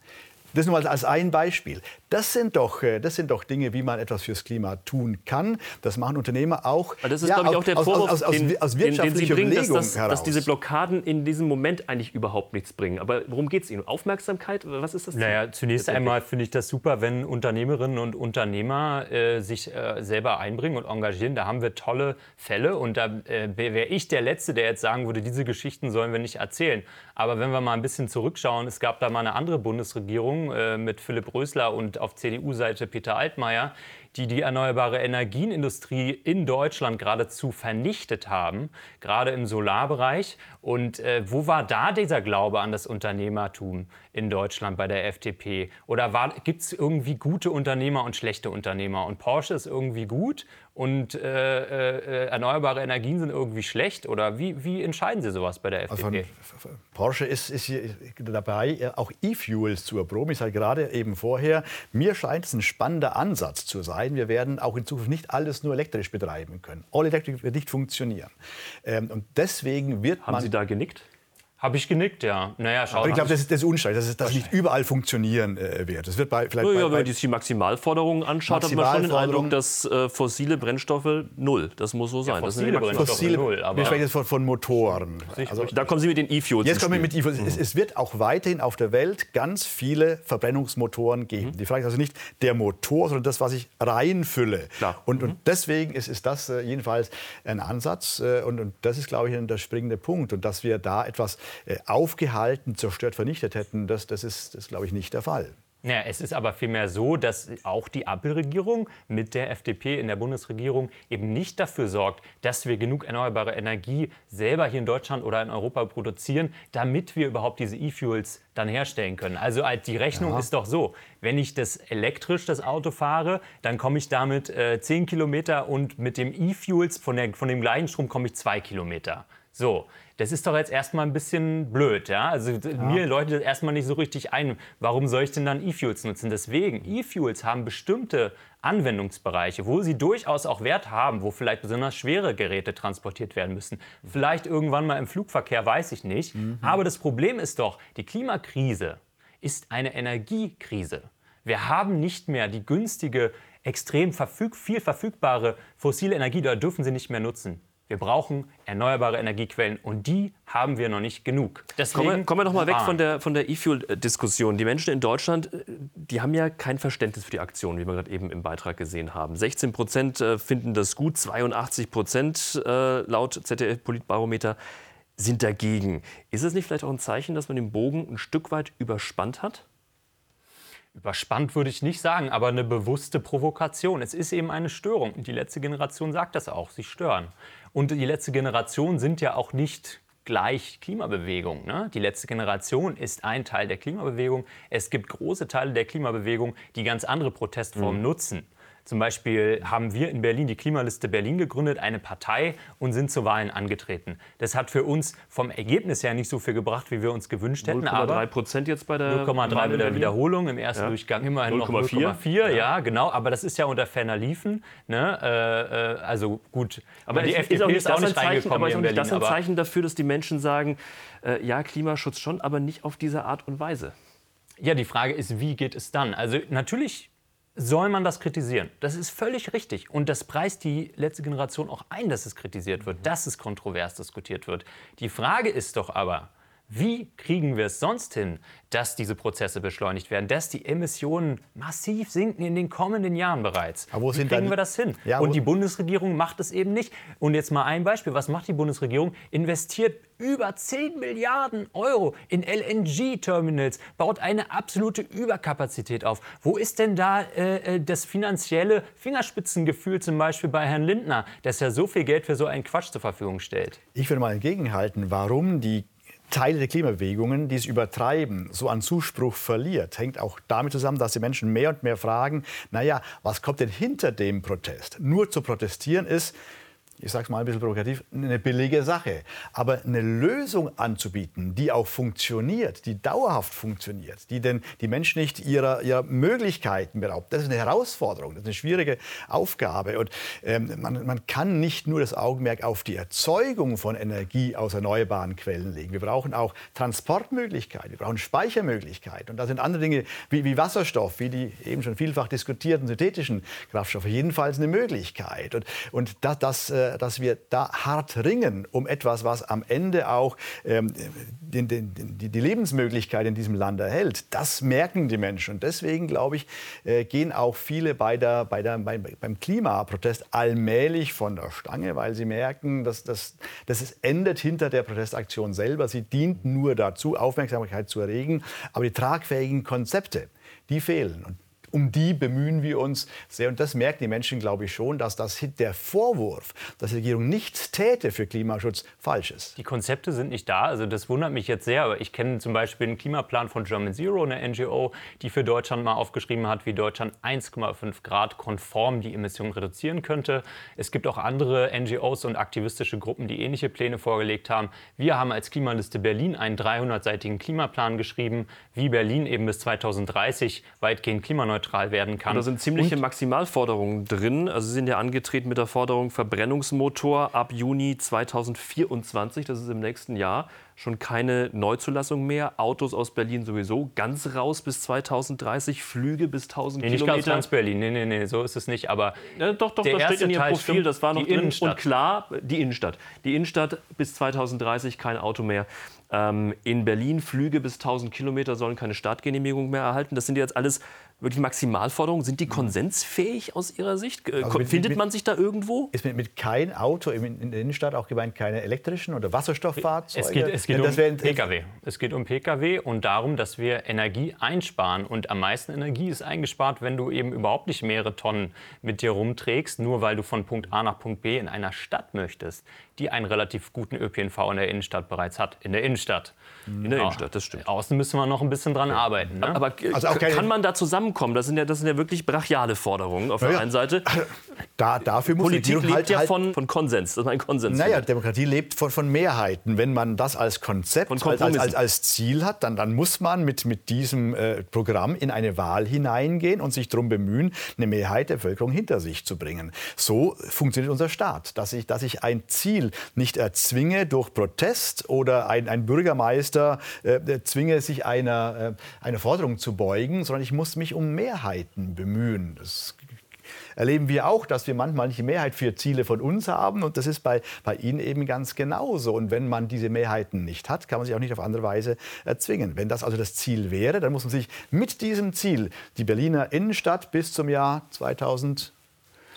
Das nur mal als ein Beispiel. Das sind, doch, äh, das sind doch Dinge, wie man etwas fürs Klima tun kann. Das machen Unternehmer auch. Aber das ist, ja, glaube ich, auch der Vorwurf, aus, aus, aus, den, aus den, den Sie bringen, dass, das, dass, diese Blockaden in diesem Moment eigentlich überhaupt nichts bringen. Aber worum geht es Ihnen? Aufmerksamkeit? Was ist das? Naja, zunächst einmal finde ich das super, wenn Unternehmerinnen und Unternehmer äh, sich äh, selber einbringen und engagieren. Da haben wir tolle Fälle. Und da äh, wäre ich der Letzte, der jetzt sagen würde, diese Geschichten sollen wir nicht erzählen. Aber wenn wir mal ein bisschen zurückschauen, es gab da mal eine andere Bundesregierung äh, mit Philipp Rösler und auf CDU-Seite Peter Altmaier, die die erneuerbare Energienindustrie in Deutschland geradezu vernichtet haben, gerade im Solarbereich. Und äh, wo war da dieser Glaube an das Unternehmertum in Deutschland bei der FDP? Oder gibt es irgendwie gute Unternehmer und schlechte Unternehmer? Und Porsche ist irgendwie gut und äh, äh, erneuerbare Energien sind irgendwie schlecht? Oder wie, wie entscheiden Sie sowas bei der FDP? Also Porsche ist, ist dabei, auch E-Fuels zu erproben. Ich sage gerade eben vorher, mir scheint es ein spannender Ansatz zu sein. Wir werden auch in Zukunft nicht alles nur elektrisch betreiben können. All Electric wird nicht funktionieren. Ähm, und deswegen wird Haben man... Sie da genickt? Habe ich genickt, ja. Naja, schau Aber ich glaube, das ist, das ist unstreitig, dass es das nicht überall funktionieren äh, wird. Das wird bei, vielleicht ja, bei, ja, wenn man sich die Maximalforderungen anschaut, hat man schon den Eindruck, dass äh, fossile Brennstoffe null. Das muss so sein. Ja, fossile das Brennstoffe fossile, null. Aber wir sprechen jetzt von, von Motoren. Also, da kommen Sie mit den E-Fuels. Jetzt kommen wir mit E-Fuels. Mhm. Es, es, wird auch weiterhin auf der Welt ganz viele Verbrennungsmotoren geben. Mhm. Die Frage ist also nicht der Motor, sondern das, was ich reinfülle. Klar. Und, und mhm. deswegen ist, ist das äh, jedenfalls ein Ansatz. Äh, und, und, das ist, glaube ich, der springende Punkt. Und dass wir da etwas aufgehalten gehalten, zerstört, vernichtet hätten, das, das ist, das glaube ich, nicht der Fall. Ja, es ist aber vielmehr so, dass auch die Ampelregierung mit der FDP in der Bundesregierung eben nicht dafür sorgt, dass wir genug erneuerbare Energie selber hier in Deutschland oder in Europa produzieren, damit wir überhaupt diese E-Fuels dann herstellen können. Also die Rechnung ja. ist doch so, wenn ich das elektrisch das Auto fahre, dann komme ich damit äh, 10 Kilometer und mit dem E-Fuels von, von dem gleichen Strom komme ich 2 Kilometer. So, das ist doch jetzt erstmal ein bisschen blöd. Ja? Also ja. mir leuchtet das erstmal nicht so richtig ein. Warum soll ich denn dann E-Fuels nutzen? Deswegen, E-Fuels haben bestimmte Anwendungsbereiche, wo sie durchaus auch Wert haben, wo vielleicht besonders schwere Geräte transportiert werden müssen. Vielleicht irgendwann mal im Flugverkehr, weiß ich nicht. Mhm. Aber das Problem ist doch, die Klimakrise ist eine Energiekrise. Wir haben nicht mehr die günstige, extrem verfüg viel verfügbare fossile Energie, da dürfen sie nicht mehr nutzen. Wir brauchen erneuerbare Energiequellen und die haben wir noch nicht genug. Deswegen kommen, wir, kommen wir doch mal weg von der von der E-Fuel-Diskussion. Die Menschen in Deutschland, äh, die haben ja kein Verständnis für die Aktion, wie wir gerade eben im Beitrag gesehen haben. 16 Prozent äh, finden das gut, 82 Prozent äh, laut ZDF-Politbarometer sind dagegen. Ist es nicht vielleicht auch ein Zeichen, dass man den Bogen ein Stück weit überspannt hat? Überspannt würde ich nicht sagen, aber eine bewusste Provokation. Es ist eben eine Störung. Und die letzte Generation sagt das auch. Sie stören. Und die letzte Generation sind ja auch nicht gleich Klimabewegung. Ne? Die letzte Generation ist ein Teil der Klimabewegung. Es gibt große Teile der Klimabewegung, die ganz andere Protestformen mhm. nutzen. Zum Beispiel haben wir in Berlin die Klimaliste Berlin gegründet, eine Partei, und sind zu Wahlen angetreten. Das hat für uns vom Ergebnis her nicht so viel gebracht, wie wir uns gewünsht hätten. 0,3 Prozent jetzt bei der 0,3 bei der Wiederholung, im ersten ja. Durchgang immerhin 0, noch 0,4. Ja. ja. genau. Aber das ist ja unter ferner Liefen. Ne? Äh, äh, also gut. Aber die FDP ist auch nicht, ist auch nicht reingekommen aber ist in Berlin. Das ist ein Zeichen dafür, dass die Menschen sagen, äh, ja, Klimaschutz schon, aber nicht auf diese Art und Weise. Ja, die Frage ist, wie geht es dann? Also natürlich soll man das kritisieren. Das ist völlig richtig. Und das preist die letzte Generation auch ein, dass es kritisiert wird, dass es kontrovers diskutiert wird. Die Frage ist doch aber, wie kriegen wir es sonst hin, dass diese Prozesse beschleunigt werden, dass die Emissionen massiv sinken in den kommenden Jahren bereits? Aber wo wie kriegen dann, wir das hin? Ja, und die Bundesregierung macht es eben nicht. Und jetzt mal ein Beispiel. Was macht die Bundesregierung? Investiert über 10 Milliarden Euro in LNG-Terminals, baut eine absolute Überkapazität auf. Wo ist denn da äh, äh, das finanzielle Fingerspitzengefühl zum Beispiel bei Herrn Lindner, dass er so viel Geld für so einen Quatsch zur Verfügung stellt? Ich würde mal entgegenhalten, warum die Teile der Klimabewegungen, die es übertreiben, so an Zuspruch verliert, hängt auch damit zusammen, dass die Menschen mehr und mehr fragen, naja, was kommt denn hinter dem Protest? Nur zu protestieren ist, ich sage es mal ein bisschen provokativ, eine billige Sache. Aber eine Lösung anzubieten, die auch funktioniert, die dauerhaft funktioniert, die den, die Menschen nicht ihrer, ihrer Möglichkeiten beraubt, das ist eine Herausforderung, das ist eine schwierige Aufgabe. Und ähm, man, man kann nicht nur das Augenmerk auf die Erzeugung von Energie aus erneuerbaren Quellen legen. Wir brauchen auch Transportmöglichkeiten, wir brauchen Speichermöglichkeiten. Und da sind andere Dinge wie, wie Wasserstoff, wie die eben schon vielfach diskutierten synthetischen Kraftstoffe, jedenfalls eine Möglichkeit. Und, und das, das äh, dass wir da hart ringen um etwas, was am Ende auch ähm, den, den, die, die Lebensmöglichkeit in diesem Land erhält. Das merken die Menschen. Und deswegen, glaube ich, äh, gehen auch viele bei der, bei der, bei, beim Klimaprotest allmählich von der Stange, weil sie merken, dass, dass, dass es endet hinter der Protestaktion selber. Sie dient nur dazu, Aufmerksamkeit zu erregen. Aber die tragfähigen Konzepte, die fehlen. Und um die bemühen wir uns sehr. Und das merken die Menschen, glaube ich, schon, dass das der Vorwurf, dass die Regierung nichts täte für Klimaschutz, falsch ist. Die Konzepte sind nicht da. Also das wundert mich jetzt sehr. Aber ich kenne zum Beispiel den Klimaplan von German Zero, eine NGO, die für Deutschland mal aufgeschrieben hat, wie Deutschland 1,5 Grad konform die Emissionen reduzieren könnte. Es gibt auch andere NGOs und aktivistische Gruppen, die ähnliche Pläne vorgelegt haben. Wir haben als Klimaliste Berlin einen 300-seitigen Klimaplan geschrieben, wie Berlin eben bis 2030 weitgehend klimaneutral klimaneutral werden kann. Und da sind ziemliche und Maximalforderungen drin. Also Sie sind ja angetreten mit der Forderung Verbrennungsmotor ab Juni 2024, das ist im nächsten Jahr schon keine Neuzulassung mehr. Autos aus Berlin sowieso ganz raus bis 2030. Flüge bis 1000 nee, nicht Kilometer. Nicht ganz Berlin, nee, nee, nee, so ist es nicht. Aber ja, doch, doch, das steht in Ihrem Profil, das war noch drin. Innenstadt. Und klar, die Innenstadt. Die Innenstadt bis 2030 kein Auto mehr. Ähm, in Berlin Flüge bis 1000 Kilometer sollen keine Startgenehmigung mehr erhalten. Das sind jetzt alles wirklich Maximalforderungen. Sind die mhm. konsensfähig aus Ihrer Sicht? Also mit, Findet mit, man sich da irgendwo? Ist mit, mit kein Auto in, der Innenstadt auch gemeint keine elektrischen oder Wasserstofffahrzeuge? Es geht, es geht um Pkw. Es geht um Pkw und darum, dass wir Energie einsparen. Und am meisten Energie ist eingespart, wenn du eben überhaupt nicht mehrere Tonnen mit dir rumträgst, nur weil du von Punkt A nach Punkt B in einer Stadt möchtest, die einen relativ guten ÖPNV in der Innenstadt bereits hat. In der Innenstadt. In der. Innenstadt, das stimmt. Außen müssen wir noch ein bisschen dran arbeiten. Ne? Aber also kann man da zusammenkommen? Das sind, ja, das sind ja wirklich brachiale Forderungen auf der ja. einen Seite. Da, dafür muss Politik lebt halt, ja von, von Konsens. Das ist ein Konsens. Naja, Demokratie lebt von, von Mehrheiten. Wenn man das als Konzept, als, als, als, Ziel hat, dann, dann muss man mit, mit diesem äh, Programm in eine Wahl hineingehen und sich darum bemühen, eine Mehrheit der Bevölkerung hinter sich zu bringen. So funktioniert unser Staat, dass ich, dass ich ein Ziel nicht erzwinge durch Protest oder ein, ein Bürgermeister äh, zwinge, sich einer, äh, einer Forderung zu beugen, sondern ich muss mich um Mehrheiten bemühen. Das erleben wir auch, dass wir manchmal nicht die Mehrheit für Ziele von uns haben. Und das ist bei, bei Ihnen eben ganz genauso. Und wenn man diese Mehrheiten nicht hat, kann man sich auch nicht auf andere Weise erzwingen. Wenn das also das Ziel wäre, dann muss man sich mit diesem Ziel die Berliner Innenstadt bis zum Jahr 2000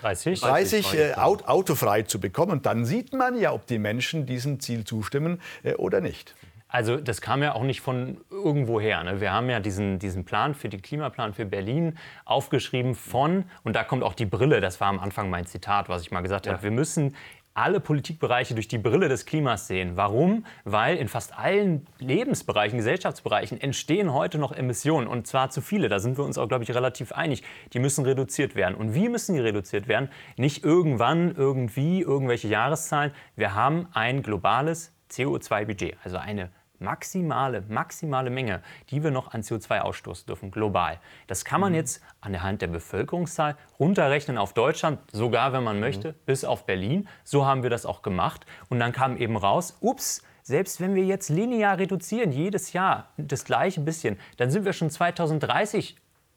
30, 30 äh, autofrei zu bekommen. Und dann sieht man ja, ob die Menschen diesem Ziel zustimmen äh, oder nicht. Also das kam ja auch nicht von irgendwoher. Ne? Wir haben ja diesen, diesen Plan für den Klimaplan für Berlin aufgeschrieben von, und da kommt auch die Brille, das war am Anfang mein Zitat, was ich mal gesagt ja. habe, wir müssen alle Politikbereiche durch die Brille des Klimas sehen. Warum? Weil in fast allen Lebensbereichen, Gesellschaftsbereichen entstehen heute noch Emissionen und zwar zu viele. Da sind wir uns auch, glaube ich, relativ einig. Die müssen reduziert werden. Und wie müssen die reduziert werden? Nicht irgendwann, irgendwie, irgendwelche Jahreszahlen. Wir haben ein globales CO2-Budget, also eine maximale, maximale Menge, die wir noch an CO2 ausstoßen dürfen, global. Das kann man mhm. jetzt an der Hand der Bevölkerungszahl runterrechnen auf Deutschland, sogar wenn man mhm. möchte, bis auf Berlin. So haben wir das auch gemacht. Und dann kam eben raus, ups, selbst wenn wir jetzt linear reduzieren, jedes Jahr das gleiche bisschen, dann sind wir schon 2030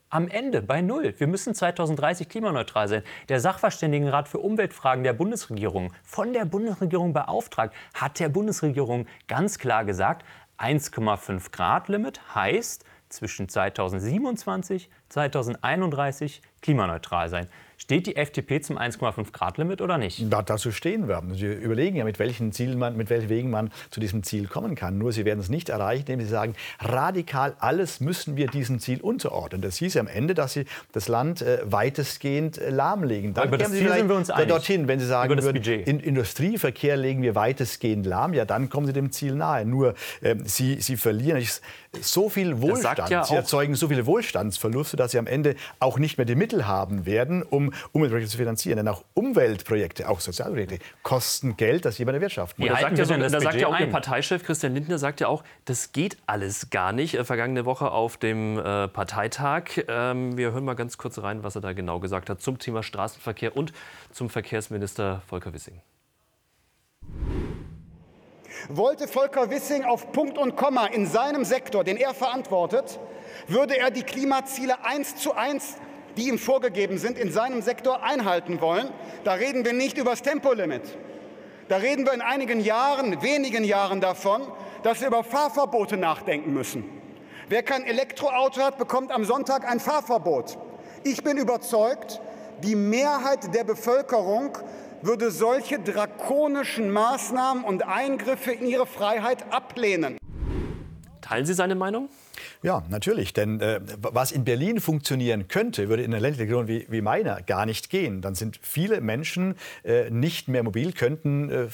am Ende bei Null. Wir müssen 2030 klimaneutral sein. Der Sachverständigenrat für Umweltfragen der Bundesregierung, von der Bundesregierung beauftragt, hat der Bundesregierung ganz klar gesagt, 1,5 Grad Limit heißt zwischen 2027 und 2031 klimaneutral sein. Steht die FDP zum 1,5 Grad Limit oder nicht? Da, dazu stehen wir. Sie überlegen ja, mit welchen Zielen man, mit welchen Wegen man zu diesem Ziel kommen kann. Nur sie werden es nicht erreichen, indem sie sagen, radikal alles müssen wir diesem Ziel unterordnen. Das hieß ja am Ende, dass sie das Land äh, weitestgehend äh, lahmlegen. Dann über das Ziel sind wir uns einig. dorthin, wenn sie sagen würden, in Industrieverkehr legen wir weitestgehend lahm, ja, dann kommen sie dem Ziel nahe. Nur äh, sie, sie verlieren so viel Wohlstand, ja sie erzeugen so viele Wohlstandsverluste, dass sie am Ende auch nicht mehr die Mittel haben werden, um Umweltprojekte zu finanzieren. Denn auch Umweltprojekte, auch Sozialprojekte, kosten Geld, das jemand erwirtschaften muss. Da sagt ja, so, da sagt ja auch Ihr Parteichef Christian Lindner sagt ja auch, das geht alles gar nicht. Äh, vergangene Woche auf dem äh, Parteitag. Ähm, wir hören mal ganz kurz rein, was er da genau gesagt hat zum Thema Straßenverkehr und zum Verkehrsminister Volker Wissing. Wollte Volker Wissing auf Punkt und Komma in seinem Sektor, den er verantwortet, würde er die Klimaziele eins zu eins, die ihm vorgegeben sind, in seinem Sektor einhalten wollen. Da reden wir nicht über das Tempolimit. Da reden wir in einigen Jahren, wenigen Jahren davon, dass wir über Fahrverbote nachdenken müssen. Wer kein Elektroauto hat, bekommt am Sonntag ein Fahrverbot. Ich bin überzeugt, die Mehrheit der Bevölkerung würde solche drakonischen Maßnahmen und Eingriffe in ihre Freiheit ablehnen. Teilen Sie seine Meinung? Ja, natürlich. Denn äh, was in Berlin funktionieren könnte, würde in einer ländlichen Region wie, wie meiner gar nicht gehen. Dann sind viele Menschen äh, nicht mehr mobil, könnten äh,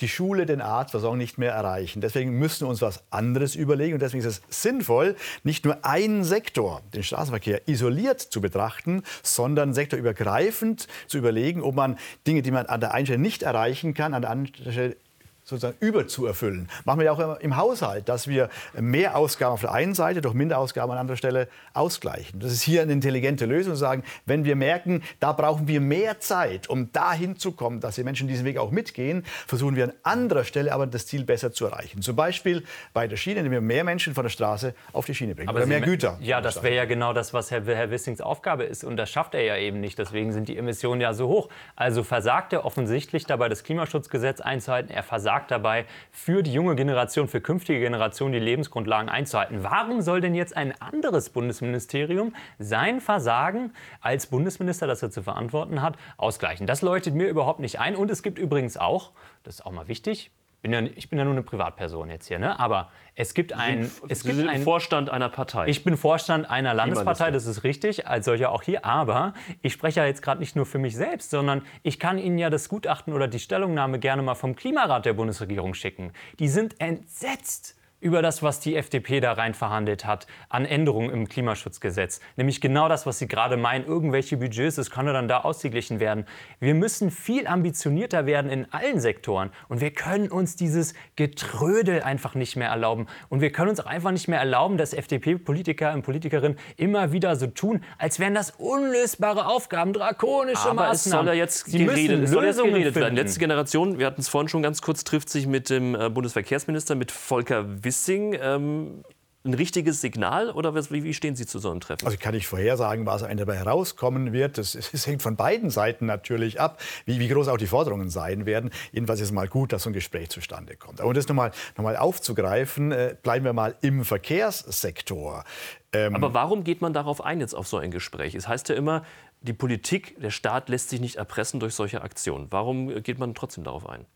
die Schule, den Arztversorgung nicht mehr erreichen. Deswegen müssen wir uns was anderes überlegen. Und deswegen ist es sinnvoll, nicht nur einen Sektor, den Straßenverkehr, isoliert zu betrachten, sondern sektorübergreifend zu überlegen, ob man Dinge, die man an der einen Stelle nicht erreichen kann, an der anderen Stelle sozusagen überzuerfüllen. Machen wir ja auch im Haushalt, dass wir mehr Ausgaben auf der einen Seite durch Minderausgaben an anderer Stelle ausgleichen. Das ist hier eine intelligente Lösung, sagen, wenn wir merken, da brauchen wir mehr Zeit, um dahin zu kommen, dass die Menschen diesen Weg auch mitgehen, versuchen wir an anderer Stelle aber das Ziel besser zu erreichen. Zum Beispiel bei der Schiene, indem wir mehr Menschen von der Straße auf die Schiene bringen aber oder mehr Güter. Ja, das wäre ja genau das, was Herr, Herr Wissings Aufgabe ist. Und das schafft er ja eben nicht. Deswegen sind die Emissionen ja so hoch. Also versagt er offensichtlich dabei, das Klimaschutzgesetz einzuhalten. Er versagt versagt dabei, für die junge Generation, für künftige Generationen die Lebensgrundlagen einzuhalten. Warum soll denn jetzt ein anderes Bundesministerium sein Versagen als Bundesminister, das er zu verantworten hat, ausgleichen? Das leuchtet mir überhaupt nicht ein. Und es gibt übrigens auch, das ist auch mal wichtig, bin ja, ich bin ja nur eine Privatperson jetzt hier, ne? aber es gibt ein... Es Sie gibt einen Vorstand einer Partei. Ich bin Vorstand einer Landespartei, das ist richtig, als solcher auch hier. Aber ich spreche ja jetzt gerade nicht nur für mich selbst, sondern ich kann Ihnen ja das Gutachten oder die Stellungnahme gerne mal vom Klimarat der Bundesregierung schicken. Die sind entsetzt über das, was die FDP da rein verhandelt hat an Änderungen im Klimaschutzgesetz. Nämlich genau das, was Sie gerade meinen, irgendwelche Budgets, das kann dann da ausgeglichen werden. Wir müssen viel ambitionierter werden in allen Sektoren und wir können uns dieses Getrödel einfach nicht mehr erlauben. Und wir können uns auch einfach nicht mehr erlauben, dass FDP-Politiker und Politikerinnen immer wieder so tun, als wären das unlösbare Aufgaben, drakonische Aber Maßnahmen. es soll ja jetzt geredet, es soll jetzt geredet werden. Letzte Generation, wir hatten es vorhin schon ganz kurz, trifft sich mit dem äh, Bundesverkehrsminister, mit Volker Wissing Wissing ähm, ein richtiges Signal oder wie, stehen Sie zu so einem Treffen? Also kann ich vorhersagen, was am dabei herauskommen wird. Das, das, hängt von beiden Seiten natürlich ab, wie, wie, groß auch die Forderungen sein werden. Jedenfalls ist es mal gut, dass so ein Gespräch zustande kommt. Aber um das nochmal noch mal aufzugreifen, äh, bleiben wir mal im Verkehrssektor. Ähm Aber warum geht man darauf ein jetzt auf so ein Gespräch? Es heißt ja immer, die Politik, der Staat lässt sich nicht erpressen durch solche Aktionen. Warum geht man trotzdem darauf ein?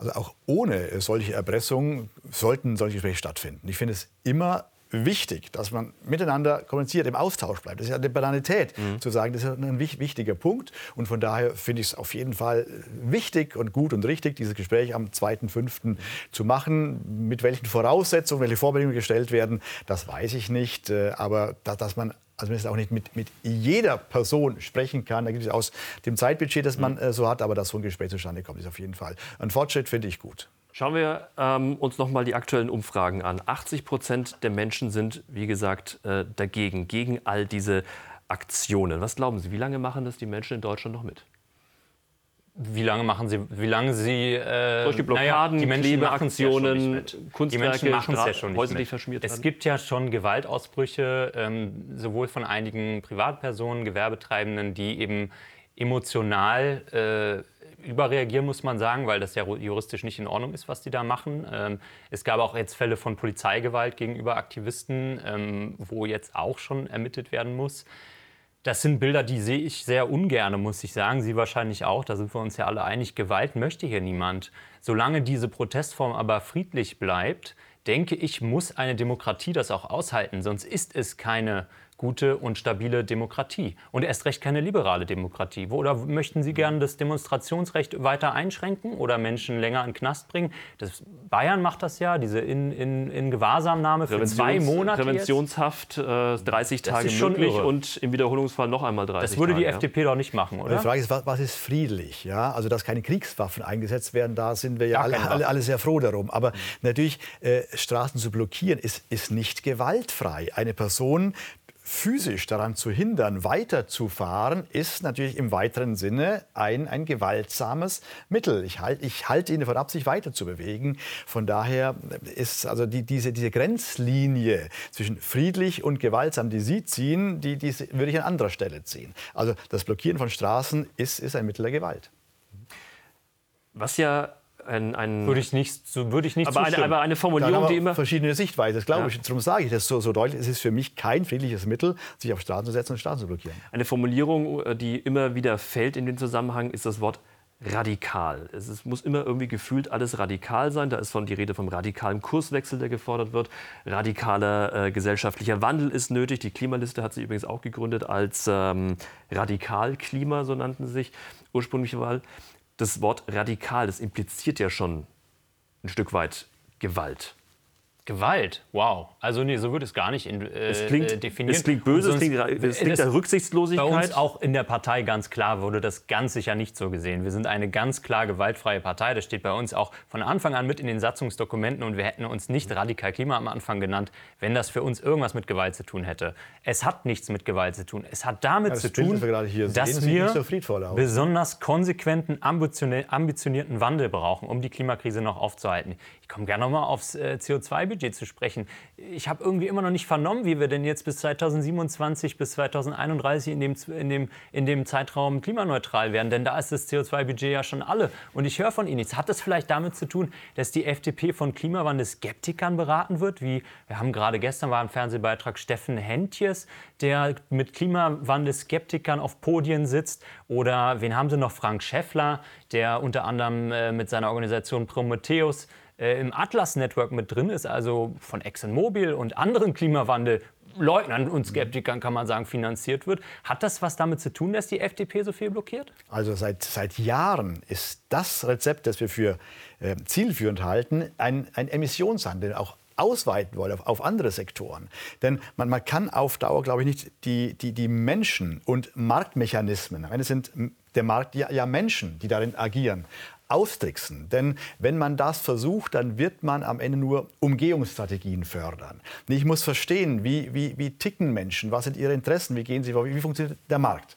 Also auch ohne solche Erpressungen sollten solche Gespräche stattfinden. Ich finde es immer wichtig, dass man miteinander kommuniziert, im Austausch bleibt. Das ist ja eine Banalität, mhm. zu sagen, das ist ein wichtiger Punkt. Und von daher finde ich es auf jeden Fall wichtig und gut und richtig, dieses Gespräch am 2.5. zu machen. Mit welchen Voraussetzungen, welche Vorbedingungen gestellt werden, das weiß ich nicht. Äh, aber dass man also man auch nicht mit, mit jeder Person sprechen kann. Da gibt es aus dem Zeitbudget, das man mhm. äh, so hat, aber dass so ein Gespräch zustande kommt, ist auf jeden Fall ein Fortschritt, finde ich gut. Schauen wir ähm, uns noch mal die aktuellen Umfragen an. 80 Prozent der Menschen sind, wie gesagt, äh, dagegen, gegen all diese Aktionen. Was glauben Sie, wie lange machen das die Menschen in Deutschland noch mit? Wie lange machen Sie, wie lange Sie, äh, Solche Blockaden, naja, die Menschen Klebeaktionen, ja Kunstwerke, die machen es ja schon nicht verschmiert Es gibt ja schon Gewaltausbrüche, ähm, sowohl von einigen Privatpersonen, Gewerbetreibenden, die eben emotional äh, überreagieren, muss man sagen, weil das ja juristisch nicht in Ordnung ist, was die da machen. Ähm, es gab auch jetzt Fälle von Polizeigewalt gegenüber Aktivisten, ähm, wo jetzt auch schon ermittelt werden muss. Das sind Bilder, die sehe ich sehr ungern, muss ich sagen. Sie wahrscheinlich auch. Da sind wir uns ja alle einig. Gewalt möchte hier niemand. Solange diese Protestform aber friedlich bleibt, denke ich, muss eine Demokratie das auch aushalten. Sonst ist es keine gute und stabile Demokratie. Und erst recht keine liberale Demokratie. Oder möchten Sie gerne das Demonstrationsrecht weiter einschränken oder Menschen länger in den Knast bringen? Das, Bayern macht das ja, diese in, in, in Gewahrsamnahme für zwei Monate. Präventionshaft, äh, 30 Tage ist schon möglich irre. und im Wiederholungsfall noch einmal 30 Das würde die Tage. ja. FDP doch nicht machen, Die oder? Frage ist, was, was ist friedlich? Ja? Also, dass keine Kriegswaffen eingesetzt werden, da sind wir ja alle, alle, alle sehr froh darum. Aber natürlich, äh, Straßen zu blockieren, ist, ist nicht gewaltfrei. Eine Person physisch daran zu hindern, weiterzufahren, ist natürlich im weiteren Sinne ein, ein gewaltsames Mittel. Ich, halt, ich halte ihn davon ab, sich weiter. Von daher ist also die, diese, diese Grenzlinie zwischen friedlich und gewaltsam, die Sie ziehen, die, die würde ich an anderer Stelle ziehen. Also das Blockieren von Straßen ist, ist ein Mittel der Gewalt. Was ja ein, ein Würde ich nicht, so würde ich nicht aber, eine, zustimmen. aber eine Formulierung, die immer verschiedene Sichtweisen, das glaube Ja. ich. Darum sage ich das so, so deutlich. Es ist für mich kein friedliches Mittel, sich auf Straßen zu setzen und Straßen zu blockieren. Eine Formulierung, äh, die immer wieder fällt in den Zusammenhang, ist das Wort radikal. Es ist, muss immer irgendwie gefühlt alles radikal sein. Da ist von die Rede vom radikalen Kurswechsel, der gefordert wird. Radikaler äh, gesellschaftlicher Wandel ist nötig. Die Klimaliste hat sich übrigens auch gegründet als ähm, Radikalklima, so nannten sie sich ursprünglich mal. Das Wort radikal, das impliziert ja schon ein Stück weit Gewalt. Gewalt, wow. Also nee, so würde es gar nicht in, äh, Es klingt, äh, definieren. es klingt böse, es klingt, sonst- es klingt das- nach Rücksichtslosigkeit. Bei uns auch in der Partei ganz klar wurde das ganz sicher nicht so gesehen. Wir sind eine ganz klar gewaltfreie Partei. Das steht bei uns auch von Anfang an mit in den Satzungsdokumenten und wir hätten uns nicht radikal Klima am Anfang genannt, wenn das für uns irgendwas mit Gewalt zu tun hätte. Es hat nichts mit Gewalt zu tun. Es hat damit das zu tun, das wir dass wir nicht so besonders konsequenten, ambitionierten Wandel brauchen, um die Klimakrise noch aufzuhalten. Komme gerne noch mal aufs äh, CO2-Budget zu sprechen. Ich habe irgendwie immer noch nicht vernommen, wie wir denn jetzt bis 2027, bis 2031 in dem, in dem, in dem Zeitraum klimaneutral werden. Denn da ist das CO2-Budget ja schon alle. Und ich höre von Ihnen nichts. Hat das vielleicht damit zu tun, dass die FDP von Klimawandel-Skeptikern beraten wird? Wie wir haben gerade gestern war im Fernsehbeitrag Steffen Hentjes, der mit Klimawandel-Skeptikern auf Podien sitzt. Oder wen haben Sie noch? Frank Schäffler, der unter anderem äh, mit seiner Organisation Prometheus äh, im Atlas Network mit drin ist, also von ExxonMobil und anderen Klimawandelleugnern und Skeptikern, kann man sagen, finanziert wird. Hat das was damit zu tun, dass die FDP so viel blockiert? Also seit, seit Jahren ist das Rezept, das wir für äh, zielführend halten, ein, ein Emissionshandel, auch ausweiten wollen auf, auf andere Sektoren. Denn man, man kann auf Dauer, glaube ich, nicht die, die, die Menschen und Marktmechanismen, am Ende sind der Markt ja, ja Menschen, die darin agieren, austricksen. Denn wenn man das versucht, dann wird man am Ende nur Umgehungsstrategien fördern. Ich muss verstehen, wie, wie, wie ticken Menschen, was sind ihre Interessen, wie gehen sie vor, wie, wie funktioniert der Markt.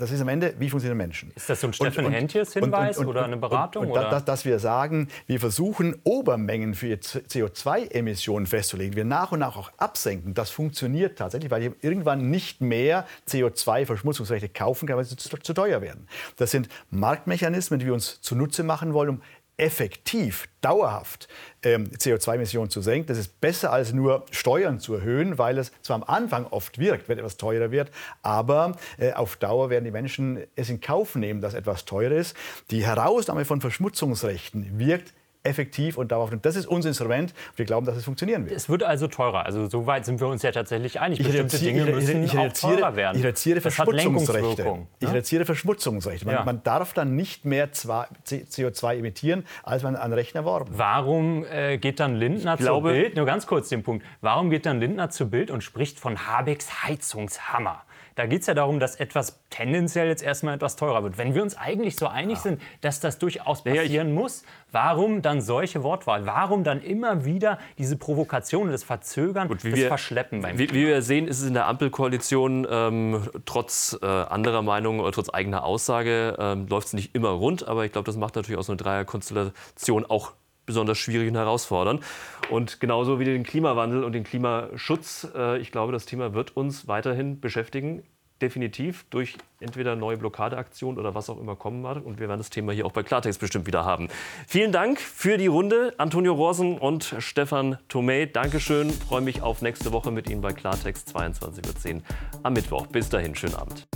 Das ist am Ende, wie funktionieren Menschen. Ist das so ein Steffen Hentjes-Hinweis oder eine Beratung, Und, oder? Dass, dass wir sagen, wir versuchen, Obermengen für CO2-Emissionen festzulegen, wir nach und nach auch absenken, das funktioniert tatsächlich, weil ich irgendwann nicht mehr CO2-Verschmutzungsrechte kaufen kann, weil sie zu, zu teuer werden. Das sind Marktmechanismen, die wir uns zunutze machen wollen, um effektiv, dauerhaft ähm, CO2-Emissionen zu senken. Das ist besser als nur Steuern zu erhöhen, weil es zwar am Anfang oft wirkt, wenn etwas teurer wird, aber äh, auf Dauer werden die Menschen es in Kauf nehmen, dass etwas teurer ist. Die Herausnahme von Verschmutzungsrechten wirkt effektiv und dauerhaft. Und das ist unser Instrument. Wir glauben, dass es funktionieren wird. es wird also teurer. Also so weit sind wir uns ja tatsächlich einig. Ich Bestimmte Dinge ich, müssen ich, auch reduziere, teurer werden. ich reduziere Verschmutzungsrechte. Lenkungswirkung. Ich ne? reduziere Verschmutzungsrechte. Man, Ja. man darf dann nicht mehr zwar CO2 emittieren, als man an Rechten erworben hat. Warum äh, geht dann Lindner glaube- zu Bild? Nur ganz kurz den Punkt. Warum geht dann Lindner zu Bild und spricht von Habecks Heizungshammer? Da geht es ja darum, dass etwas tendenziell jetzt erstmal etwas teurer wird. Wenn wir uns eigentlich so einig sind, dass das durchaus ja, passieren muss, warum dann solche Wortwahl? Warum dann immer wieder diese Provokation, das Verzögern, das wir- Verschleppen beim Wie, wie wir sehen, ist es in der Ampelkoalition ähm, trotz äh, anderer Meinung oder trotz eigener Aussage ähm, läuft es nicht immer rund. Aber ich glaube, das macht natürlich auch so eine Dreierkonstellation auch besonders schwierig und herausfordernd. Und genauso wie den Klimawandel und den Klimaschutz. Äh, ich glaube, das Thema wird uns weiterhin beschäftigen. definitiv durch entweder neue Blockadeaktionen oder was auch immer kommen wird. Und wir werden das Thema hier auch bei Klartext bestimmt wieder haben. Vielen Dank für die Runde, Antonio Rosen und Stefan Tomei. Dankeschön. Freue mich auf nächste Woche mit Ihnen bei Klartext 22.10 Uhr am Mittwoch. Bis dahin, schönen Abend.